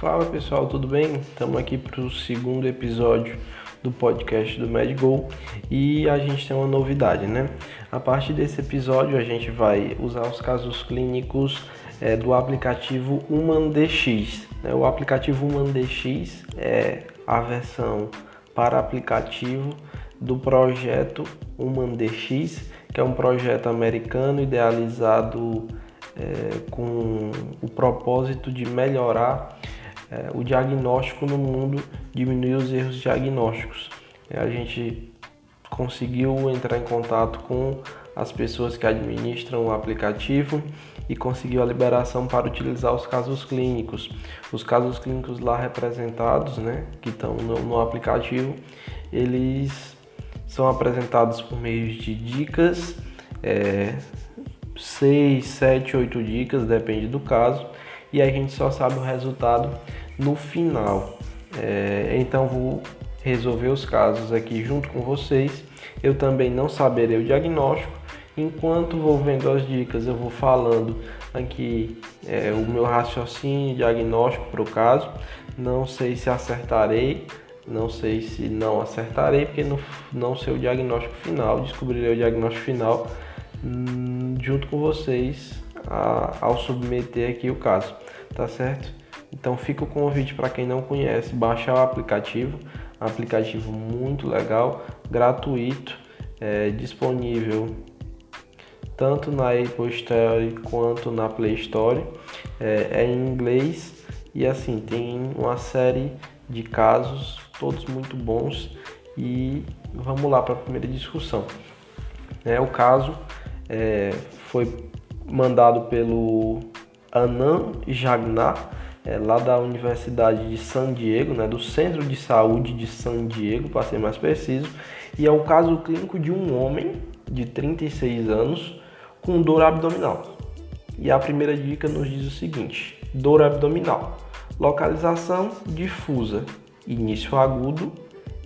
Fala pessoal, tudo bem? Estamos aqui para o segundo episódio do podcast do MedGo e a gente tem uma novidade, né? A partir desse episódio a gente vai usar os casos clínicos é, do aplicativo HumanDX. Né? O aplicativo HumanDX é a versão para aplicativo do projeto HumanDX, que é um projeto americano idealizado é, com o propósito de melhorar é, o diagnóstico no mundo, diminuir os erros diagnósticos. É, a gente conseguiu entrar em contato com as pessoas que administram o aplicativo e conseguiu a liberação para utilizar os casos clínicos. Os casos clínicos lá representados, né, que estão no, no aplicativo, eles são apresentados por meio de dicas, é, 6, 7, 8 dicas, depende do caso, e a gente só sabe o resultado no final. É, então vou resolver os casos aqui junto com vocês. Eu também não saberei o diagnóstico. Enquanto vou vendo as dicas, eu vou falando aqui é, o meu raciocínio diagnóstico para o caso. Não sei se acertarei, não sei se não acertarei, porque não, não sei o diagnóstico final. Descobrirei o diagnóstico final hum, junto com vocês a, ao submeter aqui o caso, tá certo? Então fica o convite para quem não conhece, baixar o aplicativo, aplicativo muito legal, gratuito, é, disponível tanto na Apple Store quanto na Play Store, é, é em inglês e assim tem uma série de casos, todos muito bons e vamos lá para a primeira discussão. É, o caso é, foi mandado pelo Anand Jagnat, é, lá da Universidade de San Diego, né, do Centro de Saúde de San Diego, para ser mais preciso, e é o caso clínico de um homem de 36 anos com dor abdominal. E a primeira dica nos diz o seguinte: dor abdominal, localização difusa, início agudo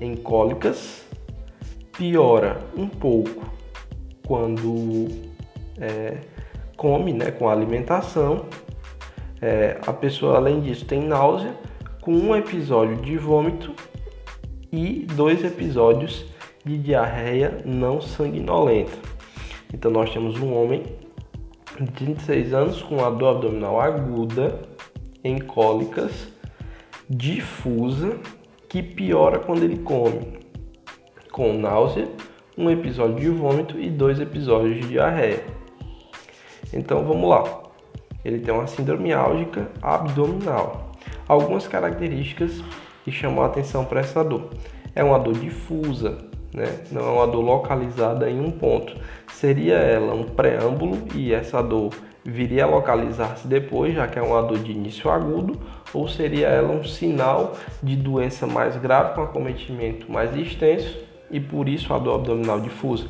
em cólicas, piora um pouco quando é, come, né, com a alimentação. É, a pessoa, além disso, tem náusea, com um episódio de vômito e dois episódios de diarreia não sanguinolenta. Então, nós temos um homem de 36 anos com a dor abdominal aguda, em cólicas, difusa, que piora quando ele come, com náusea, um episódio de vômito e dois episódios de diarreia. Então vamos lá. Ele tem uma síndrome álgica abdominal. Algumas características que chamam a atenção para essa dor. É uma dor difusa, né? não é uma dor localizada em um ponto. Seria ela um preâmbulo e essa dor viria a localizar-se depois, já que é uma dor de início agudo, ou seria ela um sinal de doença mais grave com acometimento mais extenso e por isso a dor abdominal difusa.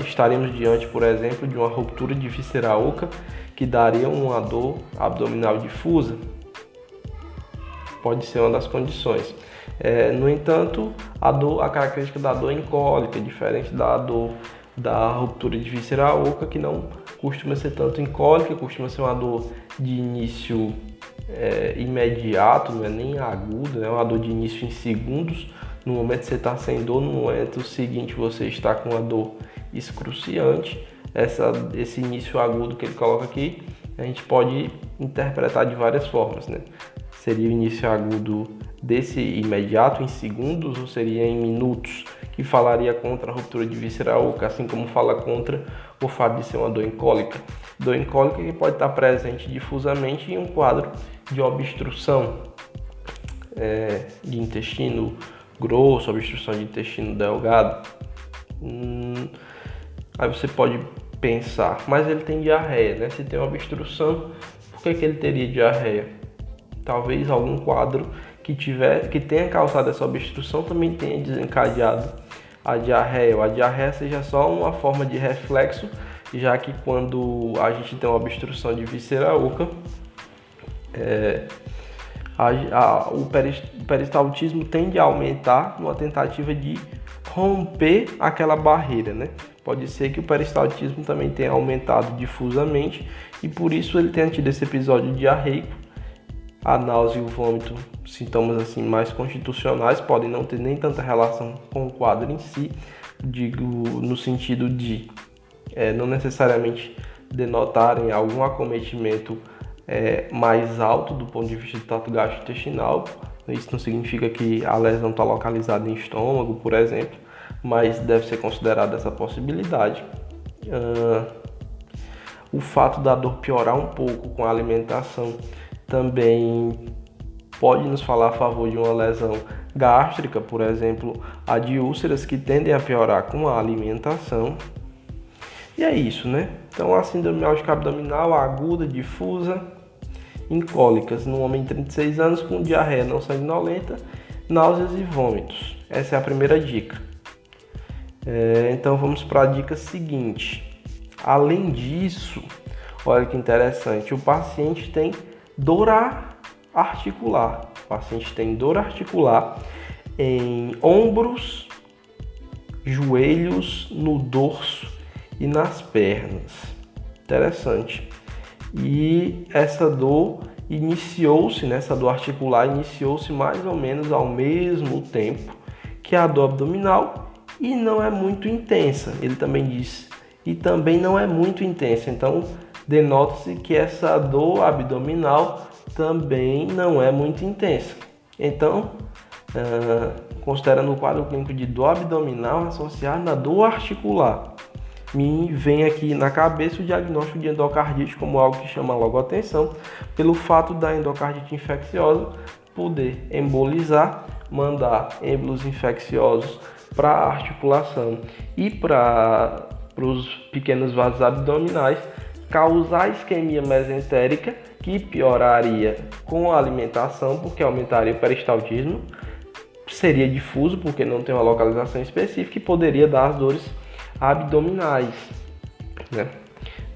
Estaremos diante, por exemplo, de uma ruptura de víscera oca que daria uma dor abdominal difusa. Pode ser uma das condições. É, no entanto, a, dor, a característica da dor é incólica, diferente da dor da ruptura de víscera oca, que não costuma ser tanto incólica, costuma ser uma dor de início é, imediato, não é nem aguda, é uma dor de início em segundos. No momento que você está sem dor, no momento seguinte você está com uma dor excruciante. Essa, esse início agudo que ele coloca aqui, a gente pode interpretar de várias formas, né? Seria o início agudo desse imediato em segundos ou seria em minutos, que falaria contra a ruptura de víscera oca, assim como fala contra o fato de ser uma dor incólica. Dor incólica que pode estar presente difusamente em um quadro de obstrução é, de intestino grosso, obstrução de intestino delgado. Hum, aí você pode pensar, mas ele tem diarreia, né? Se tem uma obstrução, por que, que ele teria diarreia? Talvez algum quadro que tiver, que tenha causado essa obstrução também tenha desencadeado a diarreia. A diarreia seja só uma forma de reflexo, já que quando a gente tem uma obstrução de víscera oca, é, a, a, o peristaltismo tende a aumentar numa tentativa de romper aquela barreira, né? Pode ser que o peristaltismo também tenha aumentado difusamente e por isso ele tenha tido esse episódio diarreico a náusea e o vômito, sintomas assim mais constitucionais, podem não ter nem tanta relação com o quadro em si, digo no sentido de é, não necessariamente denotarem algum acometimento é, mais alto do ponto de vista do trato gastrointestinal. Isso não significa que a lesão está localizada em estômago, por exemplo, mas deve ser considerada essa possibilidade. Uh, o fato da dor piorar um pouco com a alimentação também pode nos falar a favor de uma lesão gástrica, por exemplo, a de úlceras que tendem a piorar com a alimentação. E é isso, né? Então, a síndrome álgica abdominal aguda, difusa, incólicas no homem de 36 anos com diarreia não sanguinolenta, náuseas e vômitos. Essa é a primeira dica. É, então, vamos para a dica seguinte. Além disso, olha que interessante, o paciente tem dor articular. O paciente tem dor articular em ombros, joelhos, no dorso e nas pernas. Interessante. E essa dor iniciou-se, né, essa dor articular iniciou-se mais ou menos ao mesmo tempo que a dor abdominal e não é muito intensa. Ele também diz, e também não é muito intensa. Então, denota-se que essa dor abdominal também não é muito intensa. Então, uh, considerando o quadro clínico de dor abdominal associado à dor articular, me vem aqui na cabeça o diagnóstico de endocardite como algo que chama logo atenção, pelo fato da endocardite infecciosa poder embolizar, mandar êmbolos infecciosos para a articulação e para os pequenos vasos abdominais, causar isquemia mesentérica, que pioraria com a alimentação, porque aumentaria o peristaltismo, seria difuso, porque não tem uma localização específica, e poderia dar as dores abdominais. Né?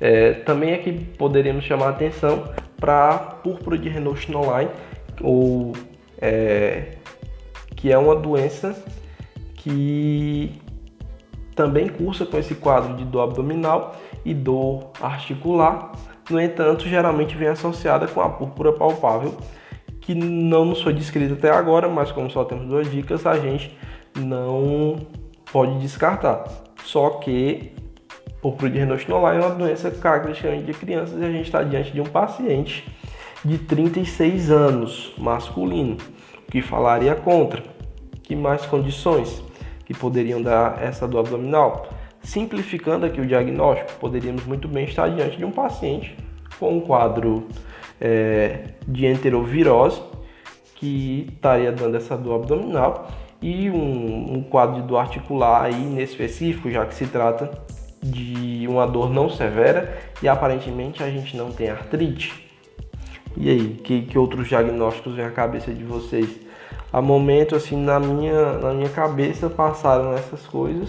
É, também aqui poderíamos chamar atenção para a púrpura de Renault-Schnoline, ou é, que é uma doença que também cursa com esse quadro de dor abdominal e dor articular. No entanto, geralmente vem associada com a púrpura palpável, que não nos foi descrita até agora, mas como só temos duas dicas, a gente não pode descartar. Só que de Renault-Schnoller é uma doença característica de crianças e a gente está diante de um paciente de 36 anos, masculino, que falaria contra. Que mais condições? que poderiam dar essa dor abdominal. Simplificando aqui o diagnóstico, poderíamos muito bem estar diante de um paciente com um quadro é, de enterovirose que estaria dando essa dor abdominal e um, um quadro de dor articular aí nesse específico, já que se trata de uma dor não severa e aparentemente a gente não tem artrite. E aí, que, que outros diagnósticos vem à cabeça de vocês? a momento assim na minha, na minha cabeça passaram essas coisas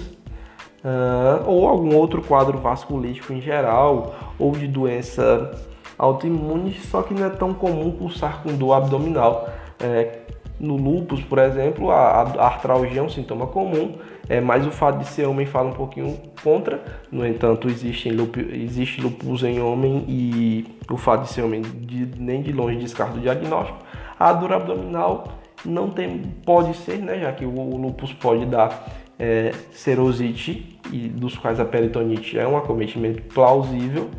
uh, ou algum outro quadro vasculítico em geral ou de doença autoimune só que não é tão comum pulsar com dor abdominal é, no lúpus, por exemplo, a, a artralgia é um sintoma comum, é, mas o fato de ser homem fala um pouquinho contra. No entanto, existe, existe lupus em homem e o fato de ser homem de, nem de longe descarta o diagnóstico. A dor abdominal não tem, pode ser, né, já que o, o lúpus pode dar é, serosite, e dos quais a peritonite é um acometimento plausível.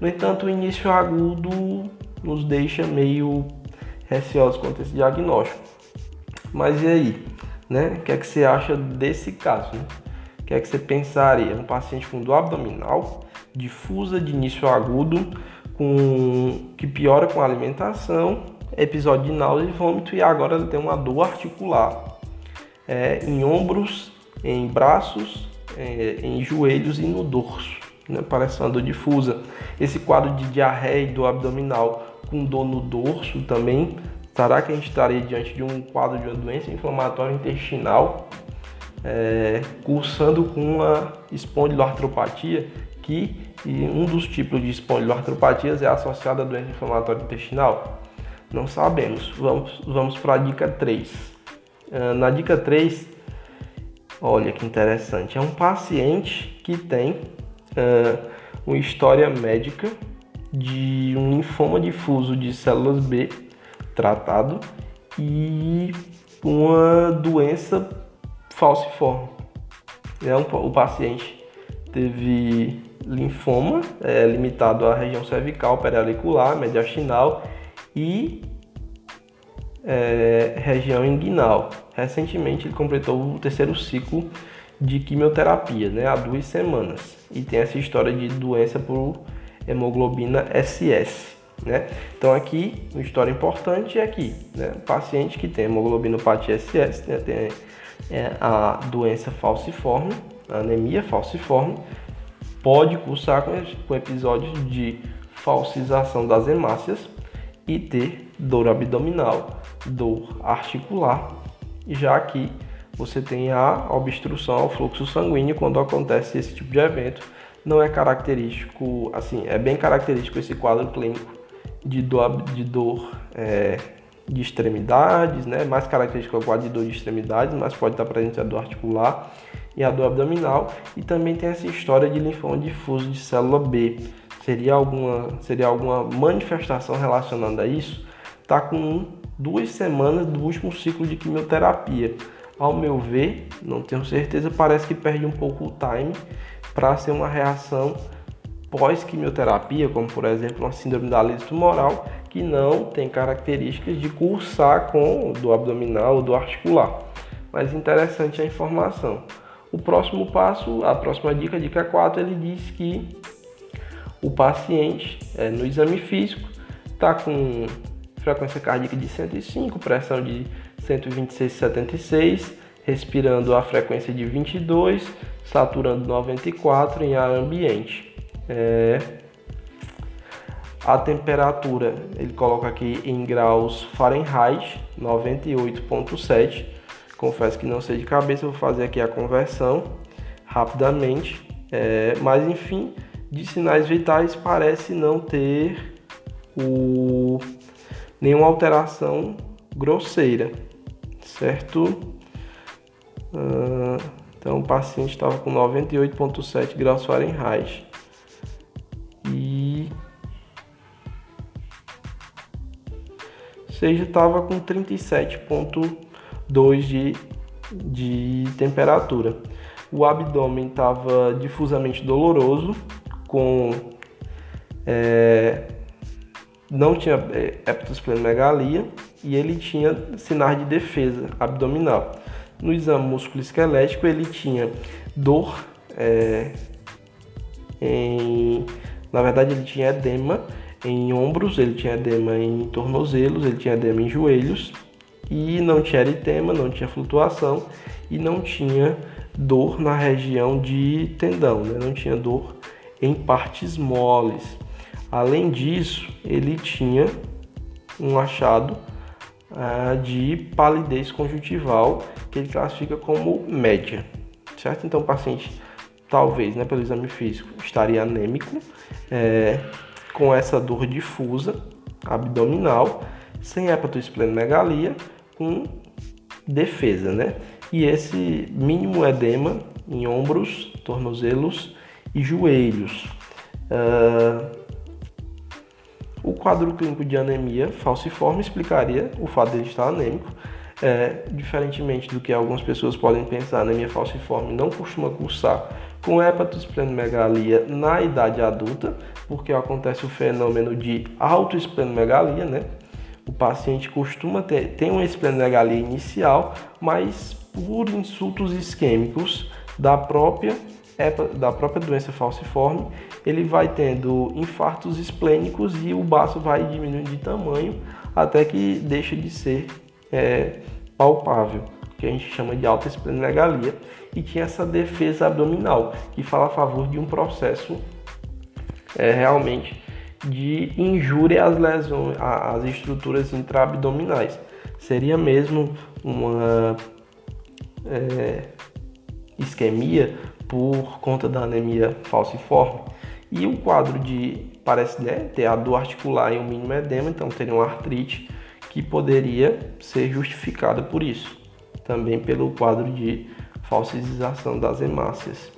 No entanto, o início agudo nos deixa meio receosos quanto a esse diagnóstico. Mas e aí? Né? O que é que você acha desse caso? Né? O que é que você pensaria? Um paciente com dor abdominal, difusa de início agudo, com, que piora com a alimentação episódio de náusea e vômito e agora ele tem uma dor articular é, em ombros, em braços, é, em joelhos e no dorso. Né? Parece uma dor difusa. Esse quadro de diarreia e dor abdominal com dor no dorso também. Será que a gente estaria diante de um quadro de uma doença inflamatória intestinal é, cursando com uma espondiloartropatia que um dos tipos de espondiloartropatias é associado à doença inflamatória intestinal? Não sabemos. Vamos, vamos para a dica 3. Uh, ah, na dica 3, olha que interessante. É um paciente que tem uh, uma história médica de um linfoma difuso de células B tratado e uma doença falciforme. É o paciente teve linfoma é, limitado à região cervical, periauricular, mediastinal e é, região inguinal. Recentemente ele completou o terceiro ciclo de quimioterapia, né, há duas semanas, e tem essa história de doença por hemoglobina SS. Né? Então aqui, uma história importante é aqui, né? o paciente que tem hemoglobinopatia SS, né? tem é, a doença falciforme, anemia falciforme, pode cursar com, com episódios de falsização das hemácias e ter dor abdominal, dor articular, já que você tem a obstrução ao fluxo sanguíneo quando acontece esse tipo de evento. Não é característico, assim, é bem característico esse quadro clínico de dor, de dor é, de extremidades, né? Mais característico é quadro de dor de extremidades, mas pode estar presente a dor articular e a dor abdominal. E também tem essa história de linfoma difuso de célula B. Seria alguma, seria alguma manifestação relacionada a isso? Tá com duas semanas do último ciclo de quimioterapia. Ao meu ver, não tenho certeza, parece que perde um pouco o time para ser uma reação pós-quimioterapia, como por exemplo uma síndrome da lise tumoral, que não tem características de cursar com do abdominal ou do articular. Mas interessante a informação. O próximo passo, a próxima dica, dica 4, ele diz que o paciente é, no exame físico está com frequência cardíaca de 105, pressão de 126,76, respirando a frequência de 22, saturando 94 em ar ambiente. É, a temperatura ele coloca aqui em graus Fahrenheit 98.7. Confesso que não sei de cabeça, vou fazer aqui a conversão rapidamente. É, mas enfim, de sinais vitais parece não ter o, nenhuma alteração grosseira, certo? Uh, então o paciente estava com 98.7 graus Fahrenheit. Seja, estava com 37,2 de, de temperatura. O abdômen estava difusamente doloroso, com é, não tinha é, hepatosplenomegalia e ele tinha sinais de defesa abdominal. No exame músculo esquelético ele tinha dor é, em, na verdade ele tinha edema em ombros, ele tinha edema em tornozelos, ele tinha edema em joelhos e não tinha eritema, não tinha flutuação e não tinha dor na região de tendão, né? não tinha dor em partes moles. Além disso, ele tinha um achado ah, de palidez conjuntival que ele classifica como média, certo? Então, o paciente, talvez, né, pelo exame físico, estaria anêmico, é, com essa dor difusa abdominal, sem hepatosplenomegalia, com defesa, né? E esse mínimo edema em ombros, tornozelos e joelhos. Uh, o quadro clínico de anemia falciforme explicaria o fato de ele estar anêmico. É, diferentemente do que algumas pessoas podem pensar, anemia falciforme não costuma cursar com hepatosplenomegalia na idade adulta, porque acontece o fenômeno de autoesplenomegalia, né? O paciente costuma ter, tem uma esplenomegalia inicial, mas por insultos isquêmicos da própria da própria doença falciforme, ele vai tendo infartos esplênicos e o baço vai diminuindo de tamanho até que deixa de ser é, palpável que a gente chama de alta esplenomegalia, e tinha essa defesa abdominal, que fala a favor de um processo é, realmente de injúria às lesões, às estruturas intraabdominais. Seria mesmo uma é, isquemia por conta da anemia falciforme. E o quadro de parece né, ter a dor articular e um mínimo edema, então teria uma artrite que poderia ser justificada por isso também pelo quadro de falsização das hemácias.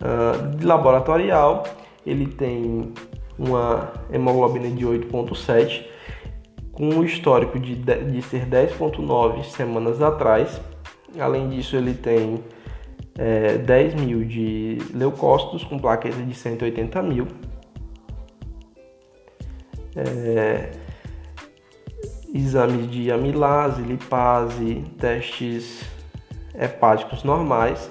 Uh, de laboratorial, ele tem uma hemoglobina de 8,7 com um histórico de, de ser 10,9 semanas atrás. Além disso, ele tem é, 10 mil de leucócitos com plaqueta de 180 mil. É, exames de amilase, lipase, testes hepáticos normais,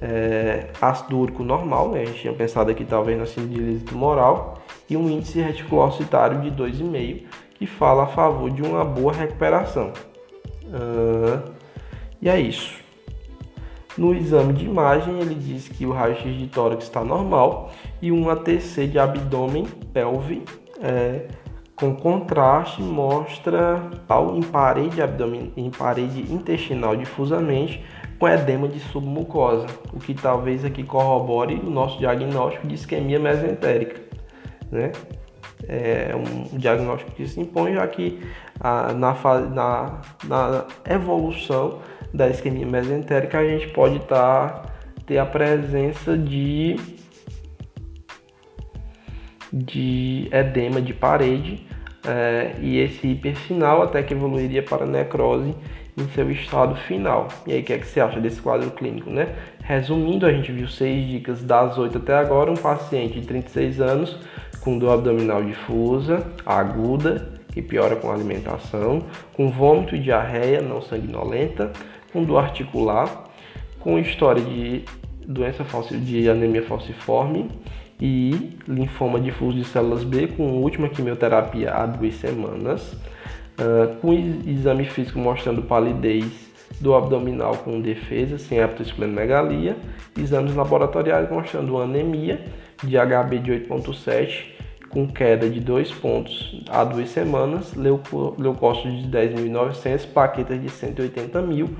é, ácido úrico normal, né? a gente tinha pensado aqui talvez na síndrome tumoral, e um índice reticulocitário de 2,5, que fala a favor de uma boa recuperação. Uh, e é isso. No exame de imagem, ele diz que o raio-x de tórax está normal e um ATC de abdômen, pelve, é, com contraste mostra tal em parede abdomen, em parede intestinal difusamente com edema de submucosa, o que talvez aqui corrobore o nosso diagnóstico de isquemia mesentérica, né? É um diagnóstico que se impõe já que a, na, na, na evolução da isquemia mesentérica a gente pode tá, ter a presença de de edema de parede é, e esse hiperfinal até que evoluiria para necrose em seu estado final. E aí, o que, é que você acha desse quadro clínico, né? Resumindo, a gente viu seis dicas das oito até agora. Um paciente de 36 anos com dor abdominal difusa, aguda, que piora com alimentação, com vômito e diarreia não sanguinolenta, com dor articular, com história de doença de anemia falciforme e linfoma difuso de células B com última quimioterapia há duas semanas, uh, com exame físico mostrando palidez do abdominal com defesa, sem hepatosplenomegalia, exames laboratoriais mostrando anemia de HB de 8.7 com queda de 2 pontos há duas semanas, leucócitos de 10.900, plaquetas de 180 mil,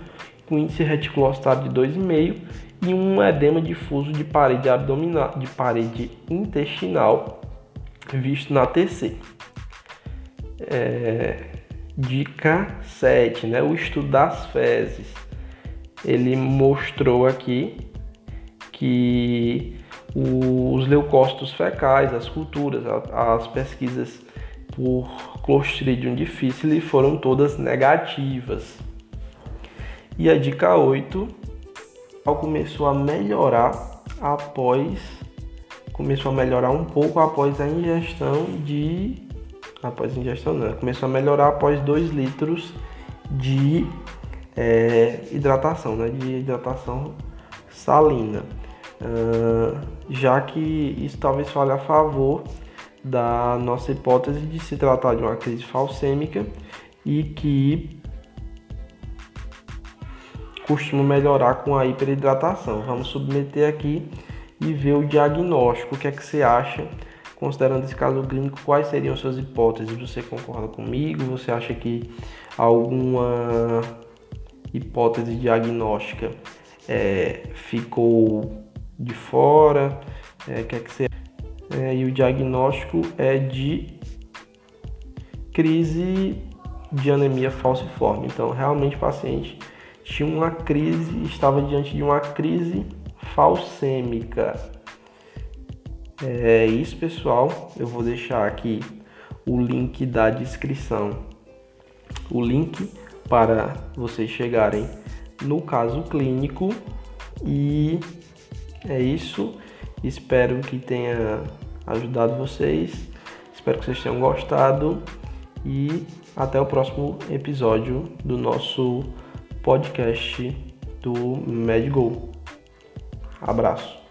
com índice reticulocitário de 2,5 e um edema difuso de parede abdominal, de parede intestinal, visto na TC. É, dica 7, né? O estudo das fezes. Ele mostrou aqui que os leucócitos fecais, as culturas, as pesquisas por Clostridium difficile foram todas negativas. E a dica 8 começou a melhorar após começou a melhorar um pouco após a ingestão de após ingestão não, começou a melhorar após 2 litros de é, hidratação, né, de hidratação salina, uh, já que isso talvez fale a favor da nossa hipótese de se tratar de uma crise falcêmica e que costuma melhorar com a hiperidratação. Vamos submeter aqui e ver o diagnóstico. O que é que você acha? Considerando esse caso clínico, quais seriam suas hipóteses? Você concorda comigo? Você acha que alguma hipótese diagnóstica é, ficou de fora? É, que é que você... É, e o diagnóstico é de crise de anemia falciforme. Então, realmente o paciente tinha uma crise, estava diante de uma crise falcêmica. É isso, pessoal. Eu vou deixar aqui o link da descrição, o link para vocês chegarem no caso clínico e é isso. Espero que tenha ajudado vocês. Espero que vocês tenham gostado e até o próximo episódio do nosso podcast do MedGo. Abraço.